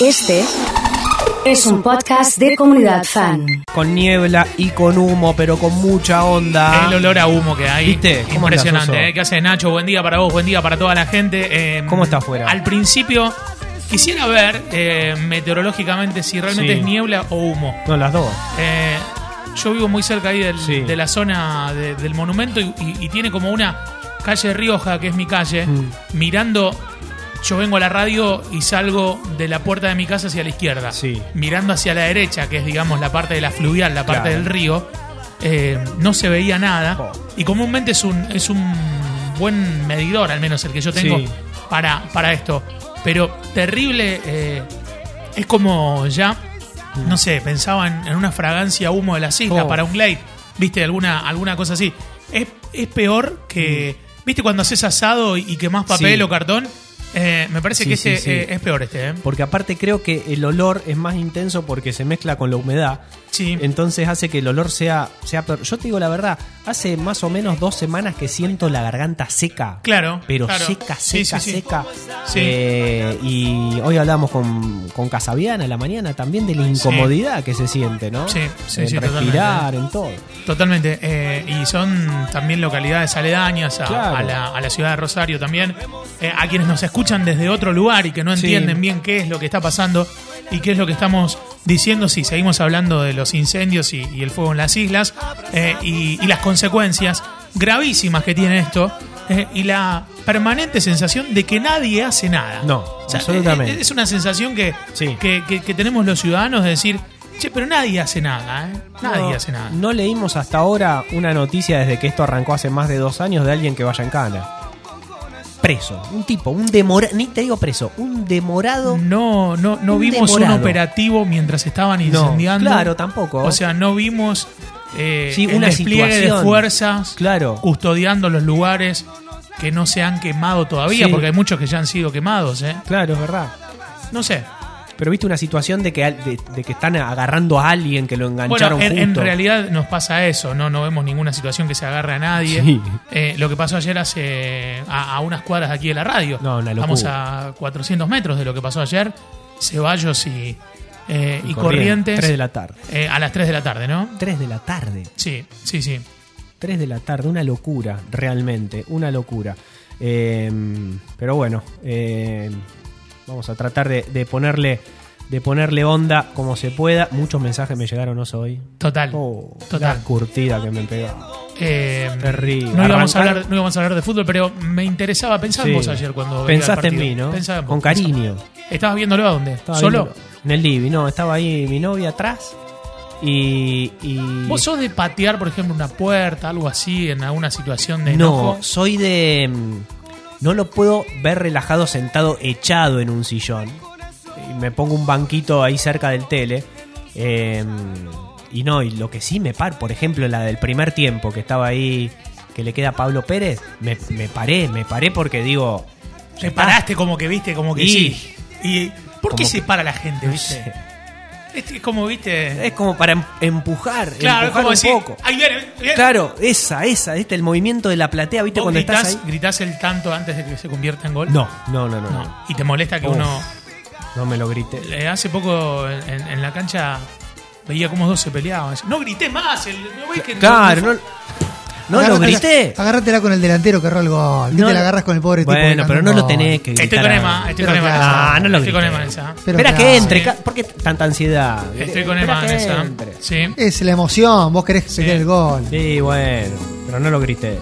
Este es un podcast de comunidad fan. Con niebla y con humo, pero con mucha onda. El olor a humo que hay. ¿Viste? ¿Cómo? Impresionante. ¿eh? ¿Qué haces, Nacho? Buen día para vos, buen día para toda la gente. Eh, ¿Cómo está afuera? Al principio, quisiera ver eh, meteorológicamente si realmente Sí. es niebla o humo. No, las dos. Eh, yo vivo muy cerca ahí del- Sí. de la zona de- del monumento y, y- y tiene como una calle Rioja, que es mi calle, Mm. mirando. Yo vengo a la radio y salgo de la puerta de mi casa hacia la izquierda. Sí. Mirando hacia la derecha, que es, digamos, la parte de la fluvial, la parte Claro. del río, eh, no se veía nada. Oh. Y comúnmente es un, es un buen medidor, al menos el que yo tengo, Sí. para, para esto. Pero terrible, eh, es como ya, no sé, pensaba en, una fragancia humo de las islas Oh. para un glade, viste, alguna, alguna cosa así. Es, es peor que, viste, cuando haces asado y, y quemás papel Sí. o cartón, Eh, me parece Sí, que sí, este sí. eh, es peor este, ¿eh? Porque aparte creo que el olor es más intenso porque se mezcla con la humedad. Sí. Entonces hace que el olor sea, sea peor. Yo te digo la verdad, hace más o menos dos semanas que siento la garganta seca. Claro, Pero claro. seca, seca, seca. Sí. Eh, y hoy hablamos con, con Casabiana a la mañana también de la incomodidad que se siente, ¿no? Sí, sí, en sí, respirar, en todo. Totalmente. eh, y son también localidades aledañas a, Claro. a la, a la ciudad de Rosario también. Eh, a quienes nos escuchan desde otro lugar y que no Sí. entienden bien qué es lo que está pasando y qué es lo que estamos diciendo si seguimos hablando de los incendios y, y el fuego en las islas eh, y, y las consecuencias gravísimas que tiene esto eh, y la permanente sensación de que nadie hace nada. No, O sea, absolutamente. Es una sensación que, Sí. que, que- que tenemos los ciudadanos de decir, che, pero nadie hace nada, ¿eh? Nadie No, hace nada. No leímos hasta ahora una noticia desde que esto arrancó hace más de dos años de alguien que vaya en cana. Preso, un tipo, un demorado, ni te digo preso, un demorado. No, no, no Un vimos demorado. un operativo mientras estaban No, incendiando. claro, tampoco. O sea, no vimos eh, Sí, el una despliegue de fuerzas Claro. custodiando los lugares que no se han quemado todavía, Sí. porque hay muchos que ya han sido quemados. ¿eh? Claro, es verdad. No sé. Pero viste una situación de que, de, de que están agarrando a alguien que lo Bueno, engancharon en, en justo. realidad nos pasa eso, no, no vemos ninguna situación que se agarre a nadie. Sí. Eh, lo que pasó ayer hace a, a unas cuadras de aquí de la radio. No, una locura. Estamos a 400 metros de lo que pasó ayer. Ceballos y, eh, y Corrientes, Corrientes. tres de la tarde. eh, a las 3 de la tarde, ¿no? 3 de la tarde. Sí, sí, sí. 3 de la tarde, una locura, realmente, una locura. Eh, pero bueno, eh, vamos a tratar de, de ponerle de ponerle onda como se pueda. Muchos mensajes me llegaron ¿no, hoy. Total. Oh, Total. La curtida que me pegó. Eh, Terrible. No íbamos, a hablar, no íbamos a hablar de fútbol, pero me interesaba. Pensaba en Sí. vos ayer cuando Pensaste en mí, ¿no? Pensaba Con cariño. ¿Estabas viéndolo a dónde? Estaba ¿Solo? viéndolo En el living, no, estaba ahí mi novia atrás. Y. y- ¿Vos sos de patear, por ejemplo, una puerta, algo así, en alguna situación de No, enojo? soy de. No lo puedo ver relajado sentado echado en un sillón. Y me pongo un banquito ahí cerca del tele. eh, y no, y lo que sí me par, por ejemplo, la del primer tiempo que estaba ahí, que le queda a Pablo Pérez, me, me paré, me paré porque digo. Te paraste como que viste, como que Y- sí. ¿Y por qué se para la gente, no viste? sé. Es, es como, viste. Es como para em- empujar, claro, es empujar como un decir. poco. Ahí viene, viene. Claro, esa, esa, el movimiento de la platea, ¿viste? ¿Vos Cuando gritás, estás ahí. gritás el tanto antes de que se convierta en gol? No, no, no, no. No. no. Y te molesta que Uf. uno. No me lo grité. Eh, Hace poco en, en- en la cancha veía cómo dos se peleaban. No grité más. El, ¿no ves que Claro, no, no lo grité. Agárratela con el delantero que erró el gol. No, te la agarras con el pobre tipo. Bueno, pero no lo tenés que gritar. Estoy con Emma, estoy Pero con Emma claro. Ah, no lo Estoy con. Emma en esa. Pero Espera claro. que entre. Sí. ¿Por qué tanta ansiedad? Estoy con Emma en esa. Sí. Es la emoción, vos querés Sí. el gol. Sí, bueno, pero no lo grité.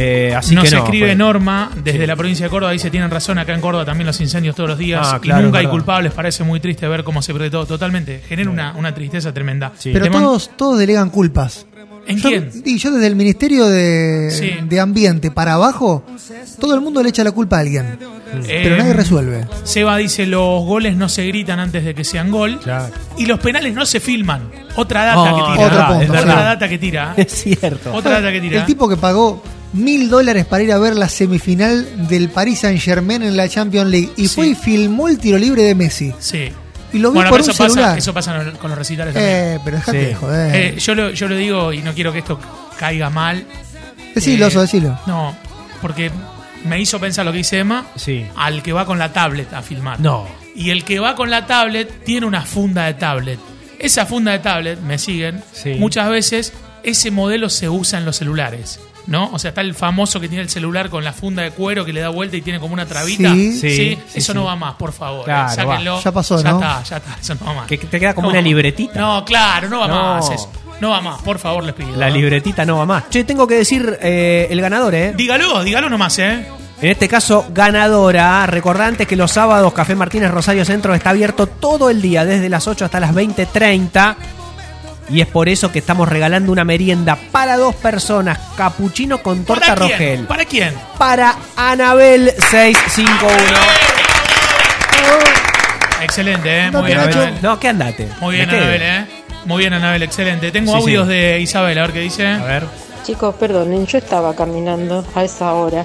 Eh, así Nos que no, escribe Norma desde Sí. la provincia de Córdoba. Dice: Tienen razón, acá en Córdoba también los incendios todos los días. Ah, y nunca hay culpables. Parece muy triste ver cómo se pierde todo. Totalmente. Genera una, una tristeza tremenda. Sí. Pero todos, todos delegan culpas. ¿En Yo- quién? Y yo desde el Ministerio de, Sí. de Ambiente para abajo, todo el mundo le echa la culpa a alguien. Pero Eh, nadie resuelve. Seba dice: Los goles no se gritan antes de que sean gol. Claro. Y los penales no se filman. Otra data Oh, que tira. Otro punto, Otra data que tira. Es cierto. Otra data que tira. El tipo que pagó mil dólares para ir a ver la semifinal del Paris Saint Germain en la Champions League y Sí. fue y filmó el tiro libre de Messi. Sí. Y lo vi Bueno, por pero un eso pasa, celular. eso pasa con los recitales también. Eh, pero dejate Sí. de joder. Eh, yo, lo, yo lo digo y no quiero que esto caiga mal. decilo, eh, Oso, decilo. No, porque me hizo pensar lo que dice Emma Sí. al que va con la tablet a filmar. No. y el que va con la tablet tiene una funda de tablet. Esa funda de tablet, me siguen, Sí. muchas veces ese modelo se usa en los celulares. ¿No? O sea, está el famoso que tiene el celular con la funda de cuero que le da vuelta y tiene como una trabita. Sí. Sí, sí, eso sí. no va más, por favor. Claro, Sáquenlo. va. Ya pasó, Ya ¿no? está, ya está. Eso no va más. Que te queda como No. una libretita. No, claro, no va No. más eso. No va más, por favor, les pido. La libretita no va más. Che, tengo que decir eh, el ganador, ¿eh? Dígalo, dígalo nomás, ¿eh? En este caso, ganadora. Recordante que los sábados Café Martínez Rosario Centro está abierto todo el día, desde las 8 hasta las 20.30. Y es por eso que estamos regalando una merienda para dos personas, capuchino con torta ¿Para quién? rogel. ¿Para quién? Para Anabel 651. Excelente, ¿eh? Muy bien. Anabel. No, ¿qué andate? Muy bien. Anabel, ¿eh? Muy bien, Anabel, excelente. Tengo Sí, audios sí. de Isabel, a ver qué dice. A ver. Chicos, perdonen, yo estaba caminando a esa hora.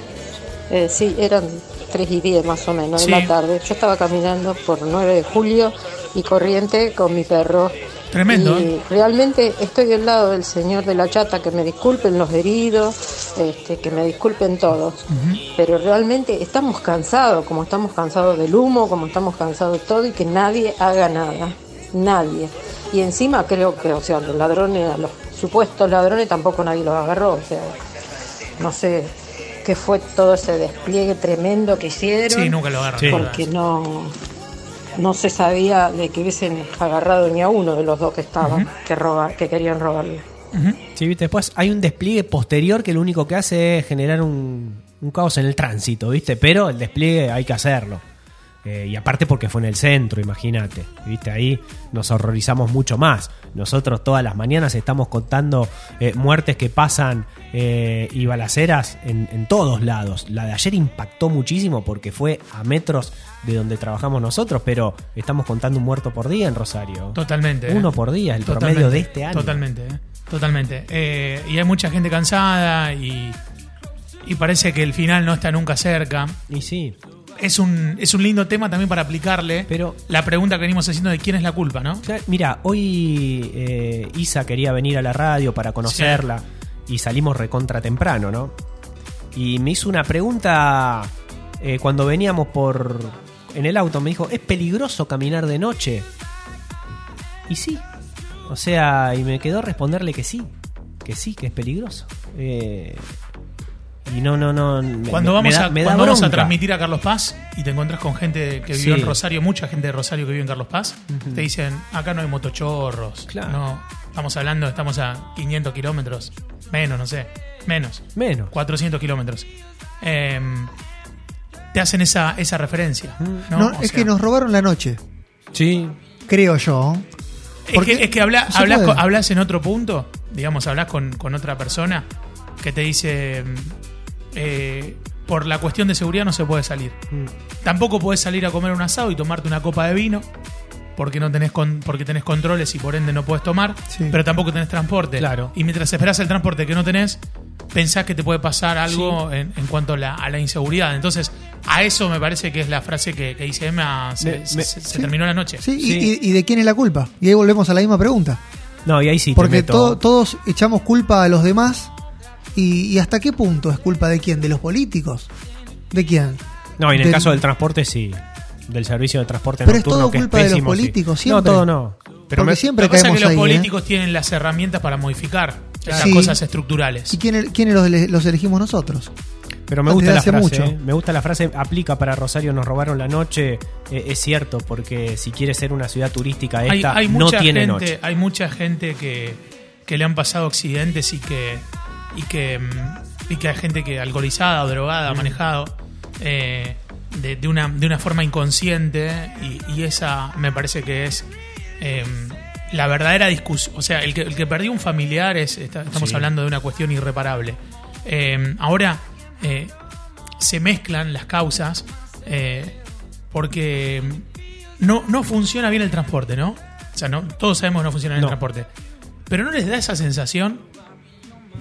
Eh, sí, eran 3 y 10 más o menos Sí. de la tarde. Yo estaba caminando por 9 de julio y corriente con mi perro. Tremendo, Y ¿eh? realmente estoy del lado del señor de la chata, que me disculpen los heridos, este, que me disculpen todos. Pero realmente estamos cansados, como estamos cansados del humo, como estamos cansados de todo y que nadie haga nada. Nadie. Y encima creo que, o sea, los ladrones, a los supuestos ladrones tampoco nadie los agarró. O sea, no sé qué fue todo ese despliegue tremendo que hicieron. Sí, nunca lo agarran. Sí. Porque no, no se sabía de que hubiesen agarrado ni a uno de los dos que estaban, que, roba, que querían robarle. Sí, viste, después hay un despliegue posterior que lo único que hace es generar un, un caos en el tránsito, ¿viste? Pero el despliegue hay que hacerlo. Eh, y aparte porque fue en el centro, imagínate. ¿Viste? Ahí nos horrorizamos mucho más. Nosotros todas las mañanas estamos contando eh, muertes que pasan eh, y balaceras en, en todos lados. La de ayer impactó muchísimo porque fue a metros de donde trabajamos nosotros, pero estamos contando un muerto por día en Rosario. Totalmente. ¿eh? Uno por día, el Totalmente, promedio de este año. Totalmente, ¿eh? totalmente. Eh, y hay mucha gente cansada y, y parece que el final no está nunca cerca. Y sí, Es un, es un lindo tema también para aplicarle Pero- la pregunta que venimos haciendo de quién es la culpa, ¿no? Claro, Mira, hoy eh, Isa quería venir a la radio para conocerla y salimos recontra temprano, ¿no? Y me hizo una pregunta eh, cuando veníamos por en el auto. Me dijo, ¿es peligroso caminar de noche? Y sí. O sea, y me quedó responderle que sí. Que sí, que es peligroso. Eh, y no, no, no. me- Cuando, vamos, me da- a, me da cuando vamos a bronca. transmitir a Carlos Paz y te encontrás con gente que vivió Sí. en Rosario, mucha gente de Rosario que vive en Carlos Paz, te dicen, acá no hay motochorros. Claro. No, estamos hablando, estamos a 500 kilómetros, menos, no sé, menos, Menos. 400 kilómetros. Em, te hacen esa, esa referencia. ¿no? Es sea, que nos robaron la noche, Sí. creo yo. Es que, es que habla- no hablas, con- hablas en otro punto, digamos, hablas con, con otra persona que te dice, mm, eh, por la cuestión de seguridad no se puede salir. Mm. Tampoco puedes salir a comer un asado y tomarte una copa de vino porque no tenés con- porque tenés controles y por ende no puedes tomar, Sí. pero tampoco tenés transporte. Claro. Y mientras esperás el transporte que no tenés, pensás que te puede pasar algo en, en cuanto a la, a la inseguridad. Entonces, a eso me parece que es la frase que, que dice Emma, se, Me- se- sí. terminó la noche. Sí, y- Sí. Y, y de quién es la culpa? Y ahí volvemos a la misma pregunta. No, y ahí sí te Porque meto- to- todos echamos culpa a los demás. Y, y hasta qué punto es culpa de quién? ¿De los políticos? ¿De quién? No, y en el del- caso del transporte sí. Del servicio de transporte Pero es nocturno todo que culpa de los pésimo, sí. políticos, siempre. No, todo no. Pero Porque me- siempre Lo que pasa es caemos que los ahí. ¿eh? políticos tienen las herramientas para modificar esas Sí. cosas estructurales. ¿Y quién, quiénes los, ele- los elegimos nosotros? Pero me gusta la frase. mucho. ¿eh? Me gusta la frase. Aplica para Rosario, nos robaron la noche. Eh, es cierto, porque si quiere ser una ciudad turística Hay, esta, hay no mucha tiene gente, noche. hay mucha gente que, que le han pasado accidentes y que y que mm, y que hay gente que alcoholizada o drogada ha manejado eh, de, de una de una forma inconsciente y, y esa me parece que es eh, la verdadera discusión. O sea, el que, el que perdió un familiar es está- estamos Sí. hablando de una cuestión irreparable. Eh, ahora eh, se mezclan las causas eh, porque no, no funciona bien el transporte, ¿no? O sea, no, todos sabemos que no funciona bien No. el transporte. Pero ¿no les da esa sensación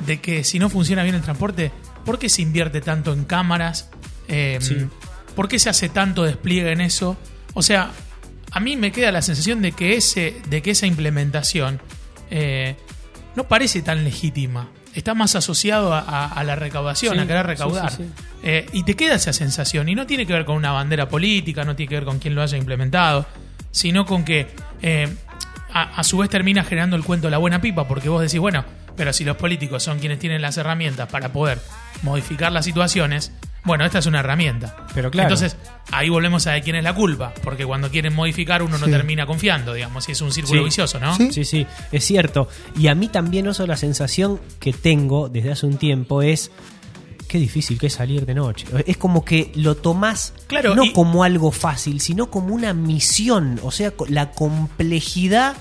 de que si no funciona bien el transporte, ¿por qué se invierte tanto en cámaras? Eh, Sí. ¿Por qué se hace tanto despliegue en eso? O sea, a mí me queda la sensación de que, ese, de que esa implementación eh, no parece tan legítima. Está más asociado a, a- a la recaudación, Sí, a querer recaudar. sí, sí. Eh, y te queda esa sensación. Y no tiene que ver con una bandera política, no tiene que ver con quién lo haya implementado, sino con que eh, a, a su vez termina generando el cuento de la buena pipa, porque vos decís, bueno, pero si los políticos son quienes tienen las herramientas para poder modificar las situaciones, bueno, esta es una herramienta. Pero claro. Entonces, ahí volvemos a de quién es la culpa, porque cuando quieren modificar uno no Sí. termina confiando, digamos, y es un círculo Sí. vicioso, ¿no? Sí. Sí, sí, es cierto. Y a mí también, Oso, la sensación que tengo desde hace un tiempo es. Qué difícil que es salir de noche. Es como que lo tomás Claro, no y- como algo fácil, sino como una misión. O sea, la complejidad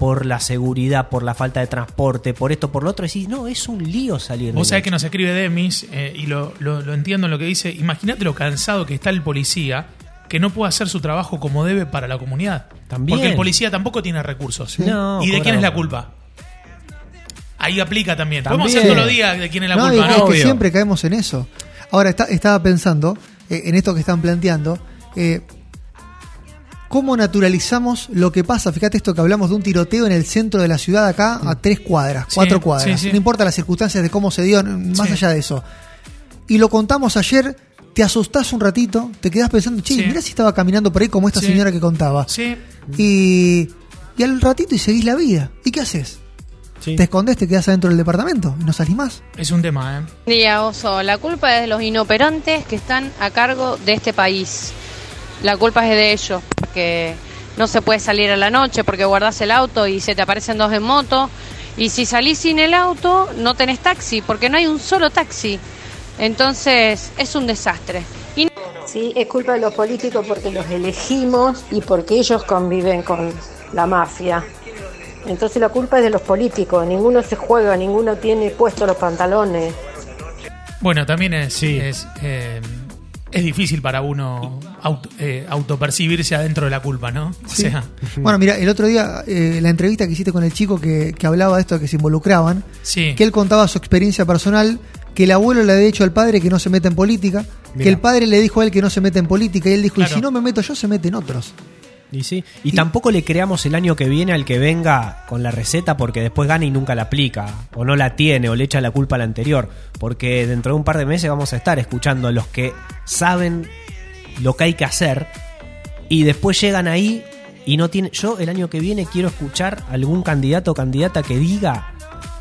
por la seguridad, por la falta de transporte, por esto, por lo otro. Decís, no, es un lío salir Vos sabés que nos escribe Demis, eh, y lo, lo- lo entiendo en lo que dice. Imagínate lo cansado que está el policía que no puede hacer su trabajo como debe para la comunidad. También. Porque el policía tampoco tiene recursos. No, ¿Y de quién es la culpa? Ahí aplica también. También. Podemos hacer todos los días de quién es la No, culpa, ¿no? es que Obvio. siempre caemos en eso. Ahora, está- estaba pensando eh, en esto que están planteando. eh, ¿Cómo naturalizamos lo que pasa? Fíjate esto que hablamos de un tiroteo en el centro de la ciudad acá a tres cuadras, Sí, cuatro cuadras. sí, sí. No importa las circunstancias de cómo se dio, más Sí. allá de eso. Y lo contamos ayer, te asustás un ratito, te quedás pensando, che, Sí. mirá si estaba caminando por ahí como esta Sí. señora que contaba. Sí, Y, y al ratito y seguís la vida. ¿Y qué haces? Sí. ¿Te escondés, te quedás adentro del departamento y no salís más? es un tema, ¿eh? Día Oso, la culpa es de los inoperantes que están a cargo de este país. La culpa es de ellos, porque no se puede salir a la noche porque guardás el auto y se te aparecen dos en moto. Y si salís sin el auto, no tenés taxi, porque no hay un solo taxi. Entonces, es un desastre. Y Sí, es culpa de los políticos porque los elegimos y porque ellos conviven con la mafia. Entonces la culpa es de los políticos, ninguno se juega, ninguno tiene puestos los pantalones. Bueno, también es, Sí. es, eh, es difícil para uno auto- eh, autopercibirse adentro de la culpa, ¿no? O Sí. sea, Bueno, mira, el otro día, eh, la entrevista que hiciste con el chico que, que hablaba de esto, que se involucraban, sí. que él contaba su experiencia personal, que el abuelo le había dicho al padre que no se meta en política, que el padre le dijo a él que no se mete en política, y él dijo, Claro. y si no me meto yo, se meten otros. Y sí. Y, tampoco le creamos el año que viene al que venga con la receta porque después gana y nunca la aplica. O no la tiene o le echa la culpa al anterior. Porque dentro de un par de meses vamos a estar escuchando a los que saben lo que hay que hacer. Y después llegan ahí y no tienen... Yo el año que viene quiero escuchar algún candidato o candidata que diga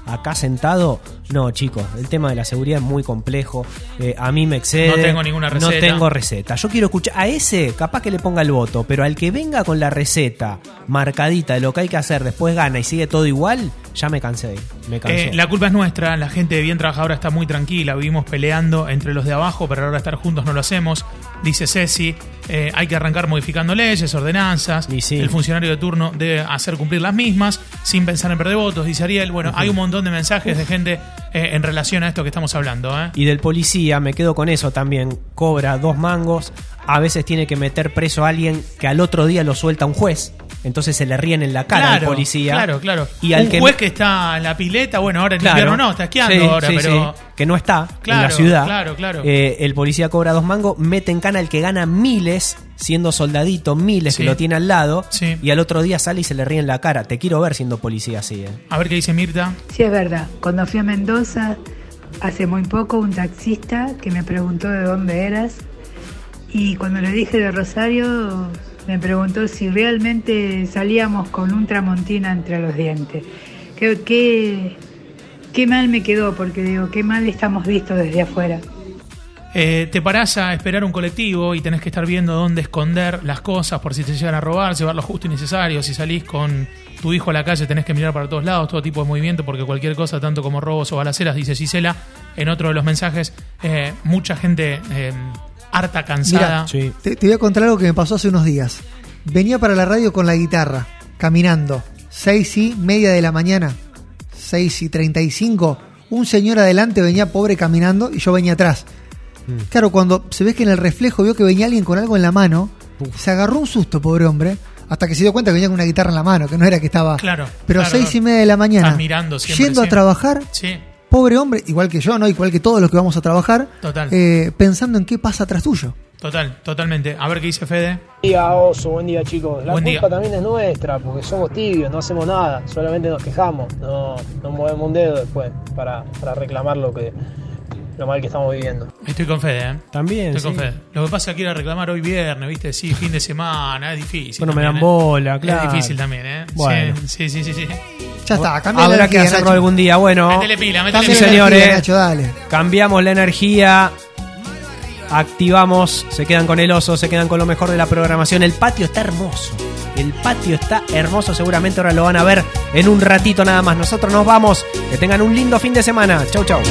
acá sentado, no chicos, el tema de la seguridad es muy complejo, eh, a mí me excede. No tengo ninguna No receta. tengo receta. Yo quiero escuchar a ese, capaz que le ponga el voto, pero al que venga con la receta marcadita de lo que hay que hacer, después gana y sigue todo igual, ya me cansé. Me cansé. Eh, la culpa es nuestra, la gente bien trabajadora está muy tranquila, vivimos peleando entre los de abajo, pero ahora estar juntos no lo hacemos. Dice Ceci, eh, hay que arrancar modificando leyes, ordenanzas, sí. el funcionario de turno debe hacer cumplir las mismas, sin pensar en perder votos, dice Ariel. Bueno, hay un montón de mensajes de gente eh, en relación a esto que estamos hablando. ¿eh? Y del policía, me quedo con eso también. Cobra dos mangos. A veces tiene que meter preso a alguien que al otro día lo suelta un juez. Entonces se le ríen en la cara al policía. Claro, claro. Y al un que juez que está en la pileta, bueno, ahora en Claro. invierno no, está esquiando Sí, ahora, sí, pero... sí. que no está en la ciudad. claro, claro. Eh, el policía cobra dos mangos, mete en cana al que gana miles, siendo soldadito, miles Sí. que lo tiene al lado, Sí. y al otro día sale y se le ríe en la cara. Te quiero ver siendo policía así, eh. A ver qué dice Mirta. Sí, es verdad. Cuando fui a Mendoza, hace muy poco, un taxista que me preguntó de dónde eras y cuando le dije de Rosario, me preguntó si realmente salíamos con un tramontina entre los dientes. Qué, mal me quedó, porque digo, qué mal estamos vistos desde afuera. Eh, te parás a esperar un colectivo y tenés que estar viendo dónde esconder las cosas por si te llegan a robar, llevar lo justo y necesario. Si salís con tu hijo a la calle tenés que mirar para todos lados, todo tipo de movimiento, porque cualquier cosa, tanto como robos o balaceras, dice Gisela en otro de los mensajes, eh, mucha gente eh, harta, cansada. Sí. Te, te voy a contar algo que me pasó hace unos días. Venía para la radio con la guitarra, caminando, seis y media de la mañana, seis y treinta y cinco. Un señor adelante venía pobre caminando y yo venía atrás. Claro, cuando se ve que en el reflejo vio que venía alguien con algo en la mano, se agarró un susto, pobre hombre, hasta que se dio cuenta que venía con una guitarra en la mano, que no era que estaba. Claro, Pero claro. seis y media de la mañana, mirando siempre, yendo a trabajar, Sí, pobre hombre, igual que yo, ¿no? Igual que todos los que vamos a trabajar, Total. eh, pensando en qué pasa atrás tuyo. Total, totalmente. A ver qué dice Fede. Buen día, Oso, buen día, chicos. La Buen culpa día. también es nuestra, porque somos tibios, no hacemos nada, solamente nos quejamos, no, no movemos un dedo después para, para reclamar lo que lo mal que estamos viviendo. Estoy con Fede, ¿eh? También. Estoy con. Fede. Lo que pasa es que ir a reclamar hoy viernes, ¿viste? Sí, fin de semana, es difícil. Bueno, me dan ¿eh? bola, claro. Es difícil también, ¿eh? Bueno. Sí, sí, sí, sí. Ya está, cambia la Habrá que hacerlo Nacho. algún día. Bueno, Métele pila, métele pila. señores. energía, Nacho, dale. cambiamos la energía. Activamos, se quedan con el oso, se quedan con lo mejor de la programación. El patio está hermoso. El patio está hermoso, seguramente ahora lo van a ver en un ratito nada más. Nosotros nos vamos. Que tengan un lindo fin de semana. Chau, chau.